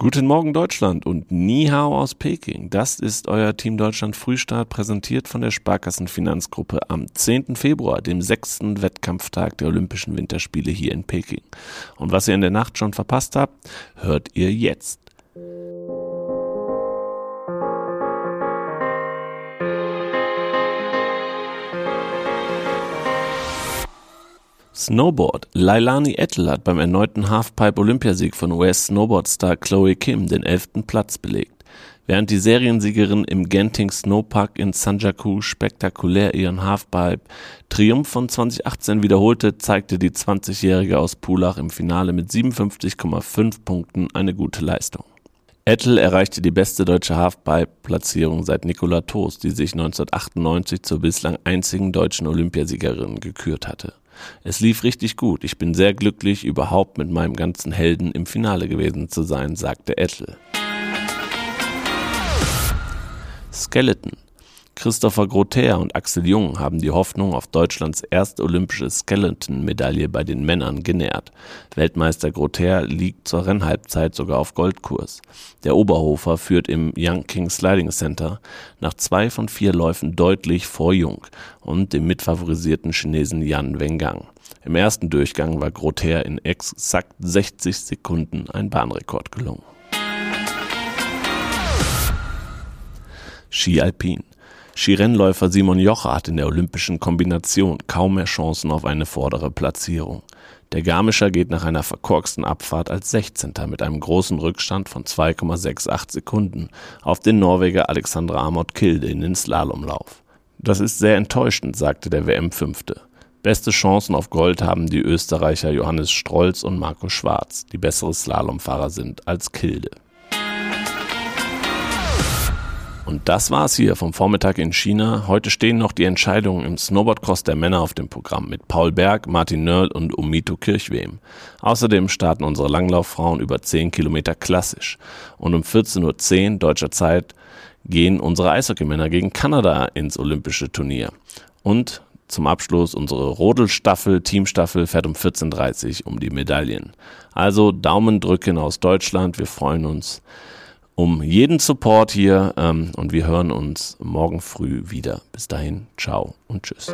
Guten Morgen Deutschland und Ni Hao aus Peking. Das ist euer Team Deutschland Frühstart, präsentiert von der Sparkassen Finanzgruppe am 10. Februar, dem sechsten Wettkampftag der Olympischen Winterspiele hier in Peking. Und was ihr in der Nacht schon verpasst habt, hört ihr jetzt. Snowboard. Lailani Ettel hat beim erneuten Halfpipe-Olympiasieg von US-Snowboard-Star Chloe Kim den elften Platz belegt. Während die Seriensiegerin im Genting Snowpark in Sanjaku spektakulär ihren Halfpipe-Triumph von 2018 wiederholte, zeigte die 20-Jährige aus Pulach im Finale mit 57,5 Punkten eine gute Leistung. Ettel erreichte die beste deutsche Halfpipe-Platzierung seit Nicola Toast, die sich 1998 zur bislang einzigen deutschen Olympiasiegerin gekürt hatte. Es lief richtig gut. Ich bin sehr glücklich, überhaupt mit meinem ganzen Helden im Finale gewesen zu sein, sagte Ettel. Skeleton Christopher Grother und Axel Jung haben die Hoffnung auf Deutschlands erste olympische Skeleton-Medaille bei den Männern genährt. Weltmeister Grother liegt zur Rennhalbzeit sogar auf Goldkurs. Der Oberhofer führt im Young King Sliding Center nach zwei von vier Läufen deutlich vor Jung und dem mitfavorisierten Chinesen Yan Wengang. Im ersten Durchgang war Grother in exakt 60 Sekunden ein Bahnrekord gelungen. Ski Alpin Skirennläufer Simon Jocher hat in der olympischen Kombination kaum mehr Chancen auf eine vordere Platzierung. Der Garmischer geht nach einer verkorksten Abfahrt als 16. mit einem großen Rückstand von 2,68 Sekunden auf den Norweger Alexander Amott Kilde in den Slalomlauf. Das ist sehr enttäuschend, sagte der WM-Fünfte. Beste Chancen auf Gold haben die Österreicher Johannes Strolz und Marco Schwarz, die bessere Slalomfahrer sind als Kilde. Und das war's hier vom Vormittag in China. Heute stehen noch die Entscheidungen im Snowboardcross der Männer auf dem Programm mit Paul Berg, Martin Nörl und Umito Kirchwem. Außerdem starten unsere Langlauffrauen über 10 Kilometer klassisch. Und um 14.10 Uhr deutscher Zeit gehen unsere Eishockeymänner gegen Kanada ins olympische Turnier. Und zum Abschluss unsere Rodelstaffel, Teamstaffel fährt um 14.30 Uhr um die Medaillen. Also Daumen drücken aus Deutschland, wir freuen uns um jeden Support hier ähm, und wir hören uns morgen früh wieder. Bis dahin, ciao und tschüss.